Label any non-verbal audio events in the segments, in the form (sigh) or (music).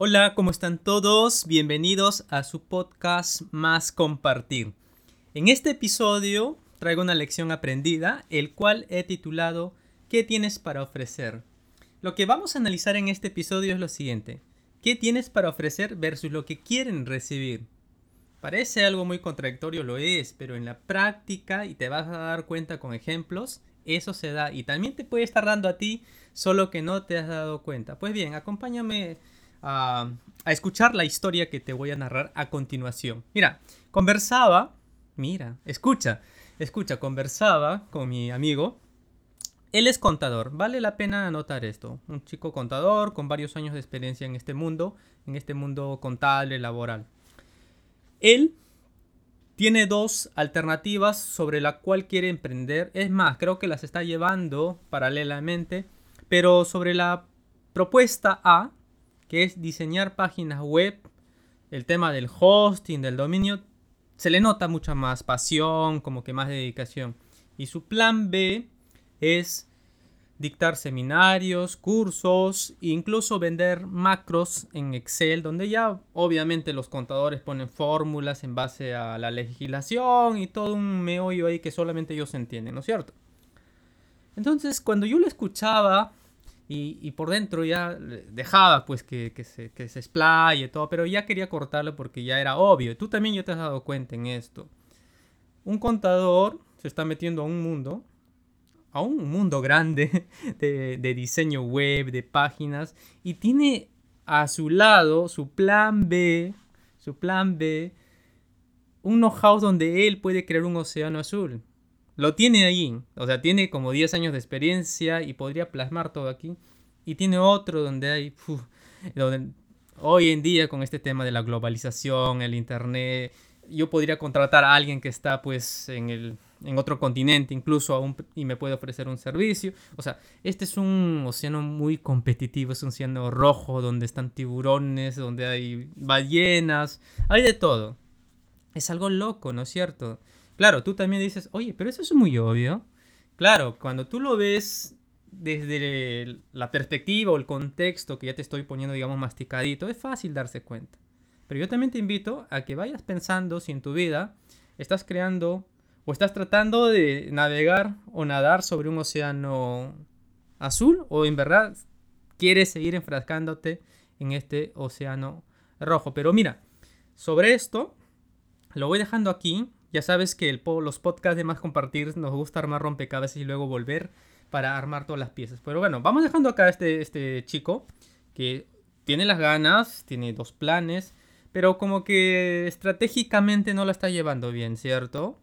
Hola, ¿cómo están todos? Bienvenidos a su podcast Más Compartir. En este episodio traigo una lección aprendida, el cual he titulado ¿Qué tienes para ofrecer? Lo que vamos a analizar en este episodio es lo siguiente. ¿Qué tienes para ofrecer versus lo que quieren recibir? Parece algo muy contradictorio, lo es, pero en la práctica, y te vas a dar cuenta con ejemplos, eso se da y también te puede estar dando a ti, solo que no te has dado cuenta. Pues bien, acompáñame a, escuchar la historia que te voy a narrar a continuación. Mira, conversaba, mira, escucha, escucha, conversaba con mi amigo. Él es contador, vale la pena anotar esto. Un chico contador con varios años de experiencia en este mundo, en este mundo contable, laboral. Él tiene dos alternativas sobre la cual quiere emprender. Es más, creo que las está llevando paralelamente. Pero sobre la propuesta A, que es diseñar páginas web, el tema del hosting, del dominio, se le nota mucha más pasión, como que más dedicación. Y su plan B es dictar seminarios, cursos, incluso vender macros en Excel, donde ya obviamente los contadores ponen fórmulas en base a la legislación y todo un meollo ahí que solamente ellos entienden, ¿no es cierto? Entonces, cuando yo lo escuchaba, y, por dentro ya dejaba pues que, se, que se explaye y todo, pero ya quería cortarlo porque ya era obvio. Tú también ya te has dado cuenta en esto. Un contador se está metiendo a un mundo, a un mundo grande (laughs) de, de diseño web, de páginas, y tiene a su lado su plan B, su plan B, un know-how donde él puede crear un océano azul lo tiene ahí. O sea, tiene como 10 años de experiencia y podría plasmar todo aquí. Y tiene otro donde hay... donde hoy en día con este tema de la globalización, el internet, yo podría contratar a alguien que está pues en el en otro continente incluso aún y me puede ofrecer un servicio. O sea, este es un océano muy competitivo, es un océano rojo donde están tiburones, donde hay ballenas, hay de todo. Es algo loco, ¿no es cierto? Claro, tú también dices, oye, pero eso es muy obvio. Claro, cuando tú lo ves desde la perspectiva o el contexto que ya te estoy poniendo, digamos, masticadito, es fácil darse cuenta. Pero yo también te invito a que vayas pensando si en tu vida estás creando o estás tratando de navegar o nadar sobre un océano azul o en verdad quieres seguir enfrascándote en este océano rojo. Pero mira, sobre esto lo voy dejando aquí ya sabes que el, los podcasts de más compartir nos gusta armar rompecabezas y luego volver para armar todas las piezas. Pero bueno, vamos dejando acá este, este chico que tiene las ganas, tiene dos planes, pero como que estratégicamente no la está llevando bien, ¿cierto?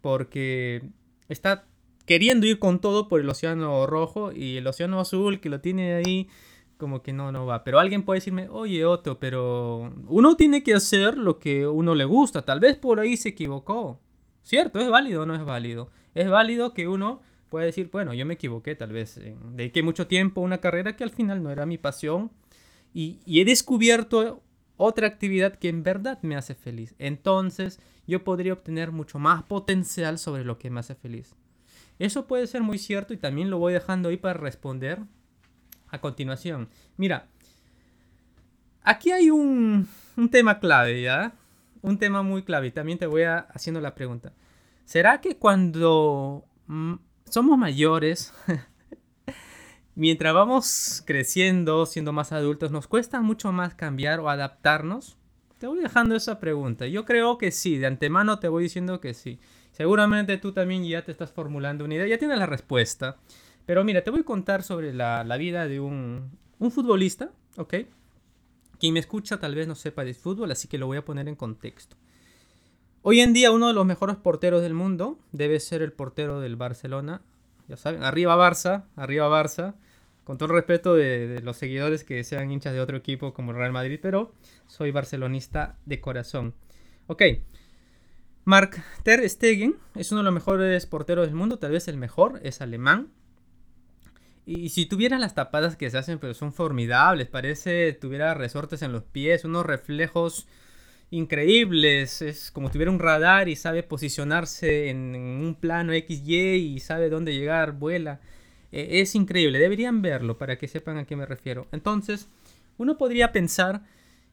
Porque está queriendo ir con todo por el océano rojo y el océano azul que lo tiene ahí como que no, no va. Pero alguien puede decirme, oye Otto, pero uno tiene que hacer lo que uno le gusta. Tal vez por ahí se equivocó. ¿Cierto? ¿Es válido o no es válido? Es válido que uno pueda decir, bueno, yo me equivoqué tal vez. Dediqué mucho tiempo a una carrera que al final no era mi pasión. Y, y he descubierto otra actividad que en verdad me hace feliz. Entonces yo podría obtener mucho más potencial sobre lo que me hace feliz. Eso puede ser muy cierto y también lo voy dejando ahí para responder a continuación. Mira, aquí hay un, tema clave, ¿ya? Un tema muy clave también te voy a, haciendo la pregunta. ¿Será que cuando mm, somos mayores, (laughs) mientras vamos creciendo, siendo más adultos, nos cuesta mucho más cambiar o adaptarnos? Te voy dejando esa pregunta. Yo creo que sí, de antemano te voy diciendo que sí. Seguramente tú también ya te estás formulando una idea, ya tienes la respuesta. Pero mira, te voy a contar sobre la, vida de un, un, futbolista, ¿ok? Quien me escucha tal vez no sepa de fútbol, así que lo voy a poner en contexto. Hoy en día uno de los mejores porteros del mundo debe ser el portero del Barcelona. Ya saben, arriba Barça, arriba Barça. Con todo el respeto de, de, los seguidores que sean hinchas de otro equipo como el Real Madrid, pero soy barcelonista de corazón. Ok. Mark Ter Stegen es uno de los mejores porteros del mundo, tal vez el mejor, es alemán. Y si tuviera las tapadas que se hacen, pero son formidables. Parece tuviera resortes en los pies, unos reflejos increíbles. Es como tuviera un radar y sabe posicionarse en, un plano XY y sabe dónde llegar, vuela. E, es increíble, deberían verlo para que sepan a qué me refiero. Entonces, uno podría pensar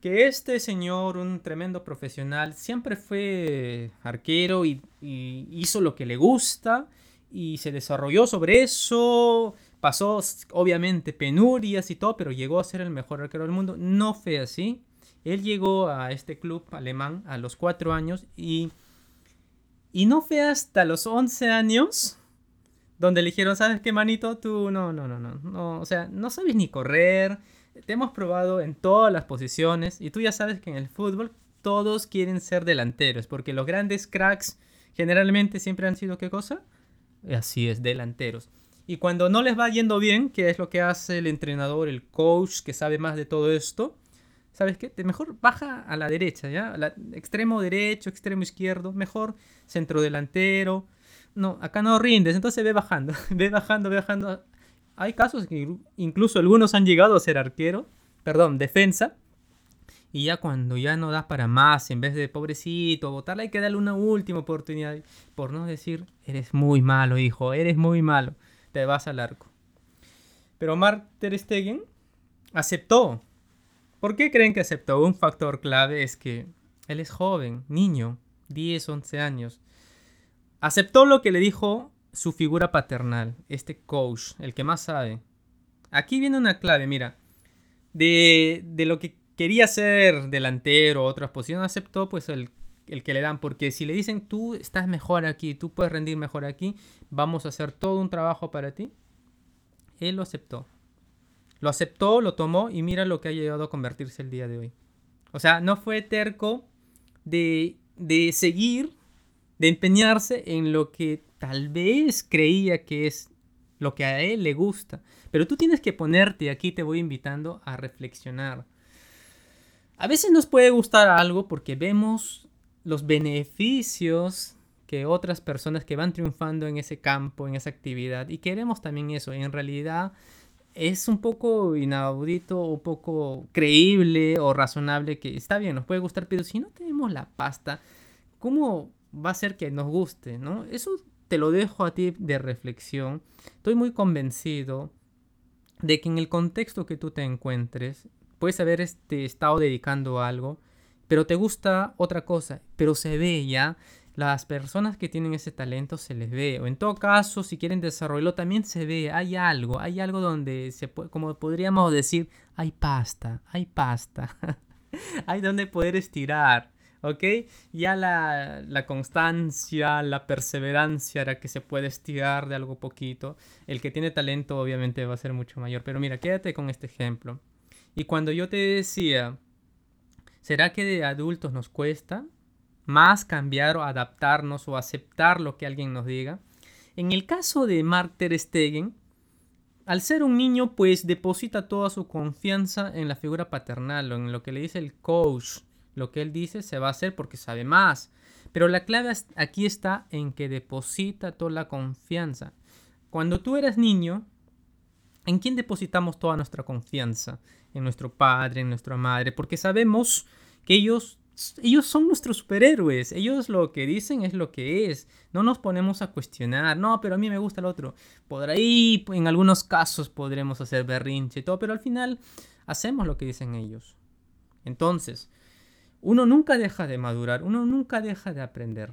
que este señor, un tremendo profesional, siempre fue arquero y, hizo lo que le gusta y se desarrolló sobre eso. Pasó obviamente penurias y todo, pero llegó a ser el mejor arquero del mundo. No fue así. Él llegó a este club alemán a los cuatro años y, y no fue hasta los 11 años donde le dijeron, ¿sabes qué, manito? Tú no, no, no, no, no, o sea, no sabes ni correr, te hemos probado en todas las posiciones y tú ya sabes que en el fútbol todos quieren ser delanteros, porque los grandes cracks generalmente siempre han sido qué cosa? Así es, delanteros. Y cuando no les va yendo bien, ¿qué es lo que hace el entrenador, el coach que sabe más de todo esto? ¿Sabes qué? Mejor baja a la derecha, ¿ya? extremo derecho, extremo izquierdo, mejor centro delantero. No, acá no rindes, entonces ve bajando, (laughs) ve bajando, ve bajando hay casos que incluso algunos han llegado a ser arquero, perdón, defensa, y ya cuando ya no da para más, en vez de pobrecito, votarla hay que darle una última oportunidad, por no decir, eres muy malo, hijo, eres muy malo, te vas al arco. Pero Mark Stegen aceptó. ¿Por qué creen que aceptó? Un factor clave es que él es joven, niño, 10, 11 años. Aceptó lo que le dijo su figura paternal, este coach, el que más sabe. Aquí viene una clave, mira. De, lo que quería ser delantero otras posiciones, aceptó pues el, el, que le dan. Porque si le dicen tú estás mejor aquí, tú puedes rendir mejor aquí, vamos a hacer todo un trabajo para ti. Él lo aceptó. Lo aceptó, lo tomó y mira lo que ha llegado a convertirse el día de hoy. O sea, no fue terco de, de seguir, de empeñarse en lo que tal vez creía que es lo que a él le gusta. Pero tú tienes que ponerte, aquí te voy invitando a reflexionar. A veces nos puede gustar algo porque vemos los beneficios que otras personas que van triunfando en ese campo, en esa actividad, y queremos también eso. En realidad es un poco inaudito, un poco creíble o razonable que está bien, nos puede gustar, pero si no tenemos la pasta, ¿cómo va a ser que nos guste? ¿no? Eso te lo dejo a ti de reflexión. Estoy muy convencido de que en el contexto que tú te encuentres, puedes haber este, estado dedicando algo, pero te gusta otra cosa, pero se ve ya. Las personas que tienen ese talento se les ve, o en todo caso, si quieren desarrollarlo, también se ve, hay algo, hay algo donde se puede, como podríamos decir, hay pasta, hay pasta, (laughs) hay donde poder estirar, ¿ok? Ya la, constancia, la perseverancia hará que se puede estirar de algo poquito. El que tiene talento obviamente va a ser mucho mayor. Pero mira, quédate con este ejemplo. Y cuando yo te decía, ¿será que de adultos nos cuesta más cambiar o adaptarnos o aceptar lo que alguien nos diga? En el caso de Mark Ter Stegen, al ser un niño, pues deposita toda su confianza en la figura paternal o en lo que le dice el coach lo que él dice se va a hacer porque sabe más. Pero la clave aquí está en que deposita toda la confianza. Cuando tú eras niño, ¿en quién depositamos toda nuestra confianza? En nuestro padre, en nuestra madre, porque sabemos que ellos ellos son nuestros superhéroes. Ellos lo que dicen es lo que es. No nos ponemos a cuestionar. No, pero a mí me gusta el otro. Por ahí, en algunos casos, podremos hacer berrinche y todo. Pero al final, hacemos lo que dicen ellos. Entonces, uno nunca deja de madurar, uno nunca deja de aprender.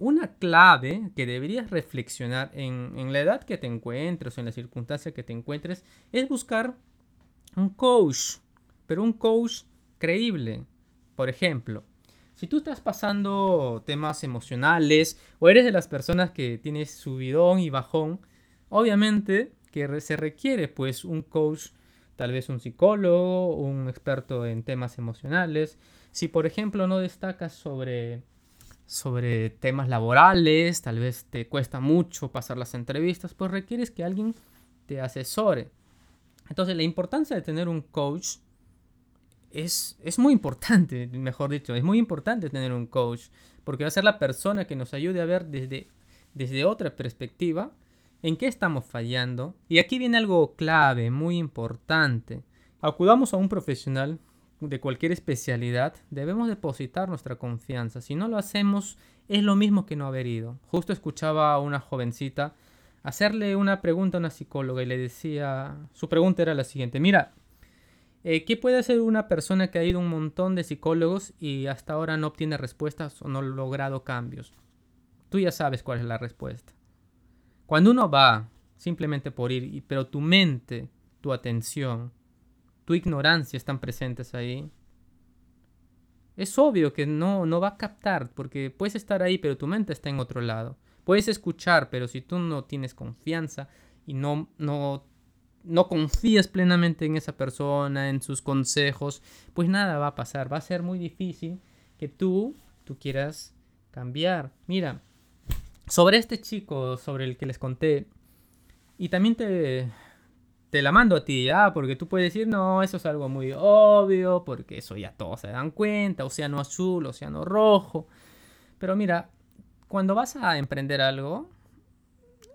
Una clave que deberías reflexionar en, la edad que te encuentres en la circunstancia que te encuentres es buscar un coach, pero un coach creíble. Por ejemplo, si tú estás pasando temas emocionales o eres de las personas que tienes subidón y bajón, obviamente que se requiere pues un coach, tal vez un psicólogo, un experto en temas emocionales, si por ejemplo no destacas sobre, sobre temas laborales, tal vez te cuesta mucho pasar las entrevistas, pues requieres que alguien te asesore. Entonces la importancia de tener un coach es, es, muy importante, (laughs) mejor dicho, es muy importante tener un coach, porque va a ser la persona que nos ayude a ver desde, desde otra perspectiva en qué estamos fallando. Y aquí viene algo clave, muy importante. Acudamos a un profesional de cualquier especialidad, debemos depositar nuestra confianza. Si no lo hacemos, es lo mismo que no haber ido. Justo escuchaba a una jovencita hacerle una pregunta a una psicóloga y le decía, su pregunta era la siguiente, mira, Eh, ¿Qué puede hacer una persona que ha ido a un montón de psicólogos y hasta ahora no obtiene respuestas o no ha logrado cambios? Tú ya sabes cuál es la respuesta. Cuando uno va simplemente por ir, pero tu mente, tu atención, tu ignorancia están presentes ahí, es obvio que no, no va a captar, porque puedes estar ahí, pero tu mente está en otro lado. Puedes escuchar, pero si tú no tienes confianza y no, no, no confías plenamente en esa persona, en sus consejos, pues nada va a pasar. Va a ser muy difícil que tú, tú quieras cambiar. Mira, sobre este chico sobre el que les conté, y también te, te la mando a ti, ¿ya? Porque tú puedes decir, no, eso es algo muy obvio, porque eso ya todos se dan cuenta, océano azul, océano rojo. Pero mira, cuando vas a emprender algo,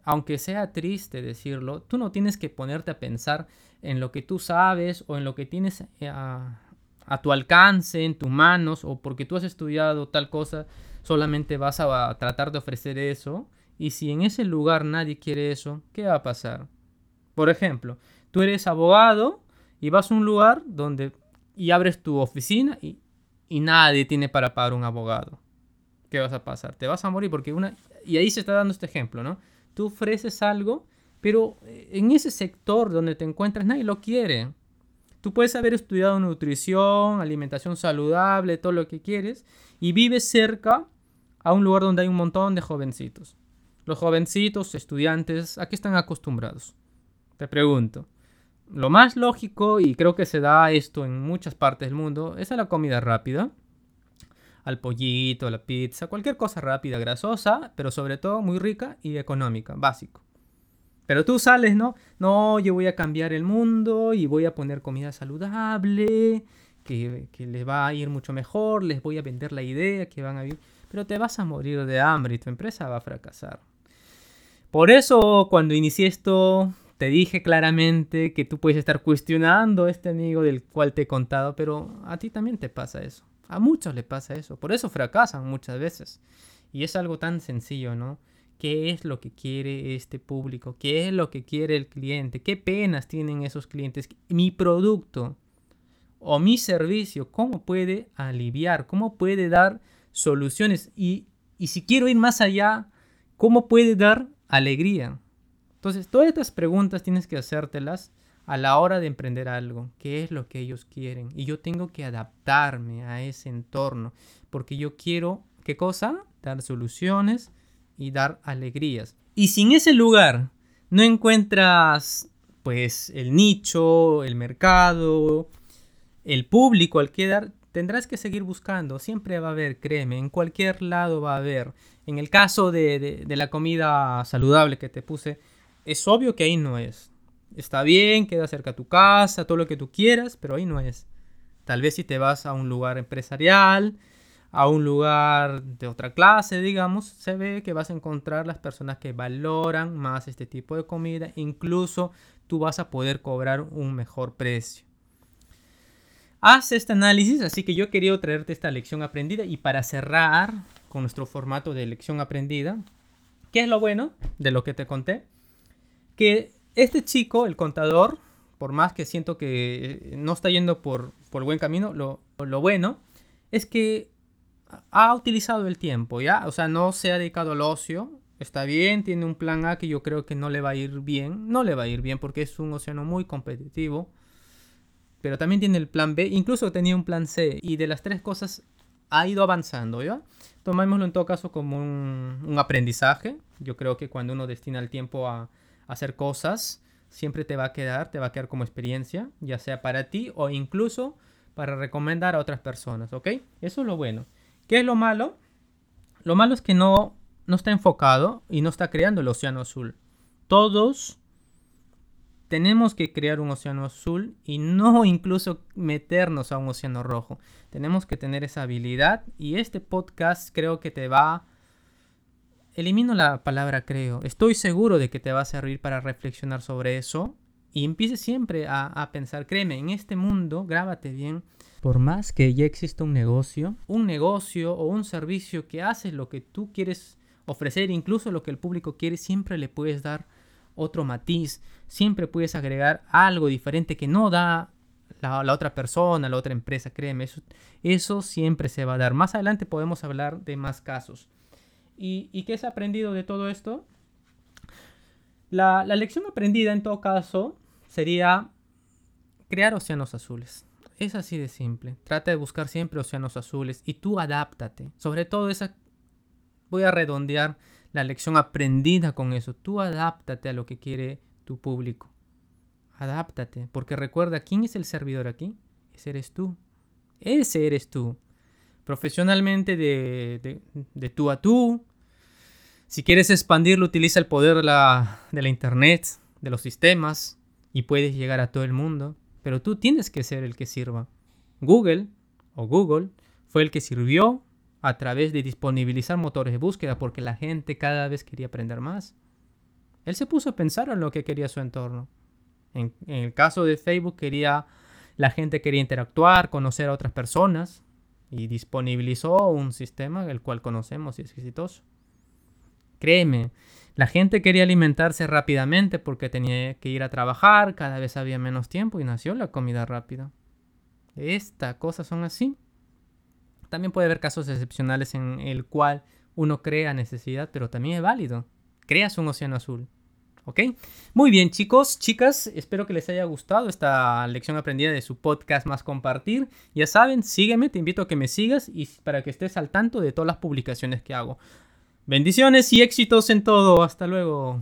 aunque sea triste decirlo, tú no tienes que ponerte a pensar en lo que tú sabes o en lo que tienes eh, a, a tu alcance, en tus manos, o porque tú has estudiado tal cosa, solamente vas a tratar de ofrecer eso. Y si en ese lugar nadie quiere eso, ¿qué va a pasar? Por ejemplo, tú eres abogado y vas a un lugar donde y abres tu oficina y, y nadie tiene para pagar un abogado. ¿Qué vas a pasar? Te vas a morir porque una... Y ahí se está dando este ejemplo, ¿no? Tú ofreces algo, pero eh, en ese sector donde te encuentras nadie lo quiere. Tú puedes haber estudiado nutrición, alimentación saludable, todo lo que quieres, y vives cerca a un lugar donde hay un montón de jovencitos. Los jovencitos, estudiantes, ¿a qué están acostumbrados? Te pregunto. Lo más lógico, y creo que se da esto en muchas partes del mundo, es a la comida rápida. Al pollito, a la pizza, cualquier cosa rápida, grasosa, pero sobre todo muy rica y económica, básico. Pero tú sales, ¿no? No, yo voy a cambiar el mundo y voy a poner comida saludable, que, que les va a ir mucho mejor, les voy a vender la idea que van a vivir. Pero te vas a morir de hambre y tu empresa va a fracasar. Por eso cuando inicié esto te dije claramente que tú puedes estar cuestionando a este amigo del cual te he contado, pero a ti también te pasa eso. A muchos le pasa eso. Por eso fracasan muchas veces. Y es algo tan sencillo, ¿no? ¿Qué es lo que quiere este público? ¿Qué es lo que quiere el cliente? ¿Qué penas tienen esos clientes? Mi producto o mi servicio, ¿cómo puede aliviar? ¿Cómo puede dar soluciones? Y, y si quiero ir más allá, ¿cómo puede dar alegría. Entonces, todas estas preguntas tienes que hacértelas a la hora de emprender algo. ¿Qué es lo que ellos quieren? Y yo tengo que adaptarme a ese entorno. Porque yo quiero, ¿qué cosa? Dar soluciones y dar alegrías. Y si en ese lugar no encuentras, pues, el nicho, el mercado, el público al que dar, tendrás que seguir buscando. Siempre va a haber, créeme, en cualquier lado va a haber. En el caso de, la comida saludable que te puse, es obvio que ahí no es. Está bien, queda cerca a tu casa, todo lo que tú quieras, pero ahí no es. Tal vez si te vas a un lugar empresarial, a un lugar de otra clase, digamos, se ve que vas a encontrar las personas que valoran más este tipo de comida. Incluso tú vas a poder cobrar un mejor precio haz este análisis, así que yo quería traerte esta lección aprendida y para cerrar con nuestro formato de lección aprendida, ¿qué es lo bueno de lo que te conté? Que este chico, el contador, por más que siento que no está yendo por, por buen camino, lo, lo bueno es que ha utilizado el tiempo, ¿ya? O sea, no se ha dedicado al ocio, está bien, tiene un plan A que yo creo que no le va a ir bien, no le va a ir bien porque es un océano muy competitivo, pero también tiene el plan B, incluso tenía un plan C, y de las tres cosas ha ido avanzando, ¿ya? Tomémoslo en todo caso como un, aprendizaje. Yo creo que cuando uno destina el tiempo a, hacer cosas, siempre te va a quedar, te va a quedar como experiencia, ya sea para ti o incluso para recomendar a otras personas, ¿ok? Eso es lo bueno. ¿Qué es lo malo? Lo malo es que no, no está enfocado y no está creando el océano azul. Todos tenemos que crear un océano azul y no (laughs) incluso meternos a un océano rojo. Tenemos que tener esa habilidad y este podcast creo que te va... Elimino la palabra creo. Estoy seguro de que te va a servir para reflexionar sobre eso y empiece siempre a, a pensar, créeme, en este mundo, grábate bien, por más que ya exista un negocio, un negocio o un servicio que hace lo que tú quieres ofrecer, incluso lo que el público quiere, siempre le puedes dar otro matiz, siempre puedes agregar algo diferente que no da la, otra persona, la otra empresa, créeme, eso, eso siempre se va a dar. Más adelante podemos hablar de más casos. ¿Y, y qué ha aprendido de todo esto? La, la lección aprendida en todo caso sería crear océanos azules. Es así de simple. Trata de buscar siempre océanos azules y tú adáptate. Sobre todo esa... Voy a redondear la lección aprendida con eso. Tú adáptate a lo que quiere tu público. Adáptate. Porque recuerda, ¿quién es el servidor aquí? Ese eres tú. Ese eres tú. Profesionalmente de, de, tú a tú. Si quieres expandirlo, utiliza el poder de la, de la internet, de los sistemas, y puedes llegar a todo el mundo pero tú tienes que ser el que sirva. Google o Google fue el que sirvió a través de disponibilizar motores de búsqueda porque la gente cada vez quería aprender más. Él se puso a pensar en lo que quería su entorno. En, el caso de Facebook quería la gente quería interactuar, conocer a otras personas y disponibilizó un sistema el cual conocemos y es exitoso. Créeme, la gente quería alimentarse rápidamente porque tenía que ir a trabajar, cada vez había menos tiempo y nació la comida rápida. Estas cosas son así. También puede haber casos excepcionales en el cual uno crea necesidad, pero también es válido. Creas un océano azul. ¿Ok? Muy bien, chicos, chicas, espero que les haya gustado esta lección aprendida de su podcast más compartir. Ya saben, sígueme, te invito a que me sigas y para que estés al tanto de todas las publicaciones que hago. Bendiciones y éxitos en todo. Hasta luego.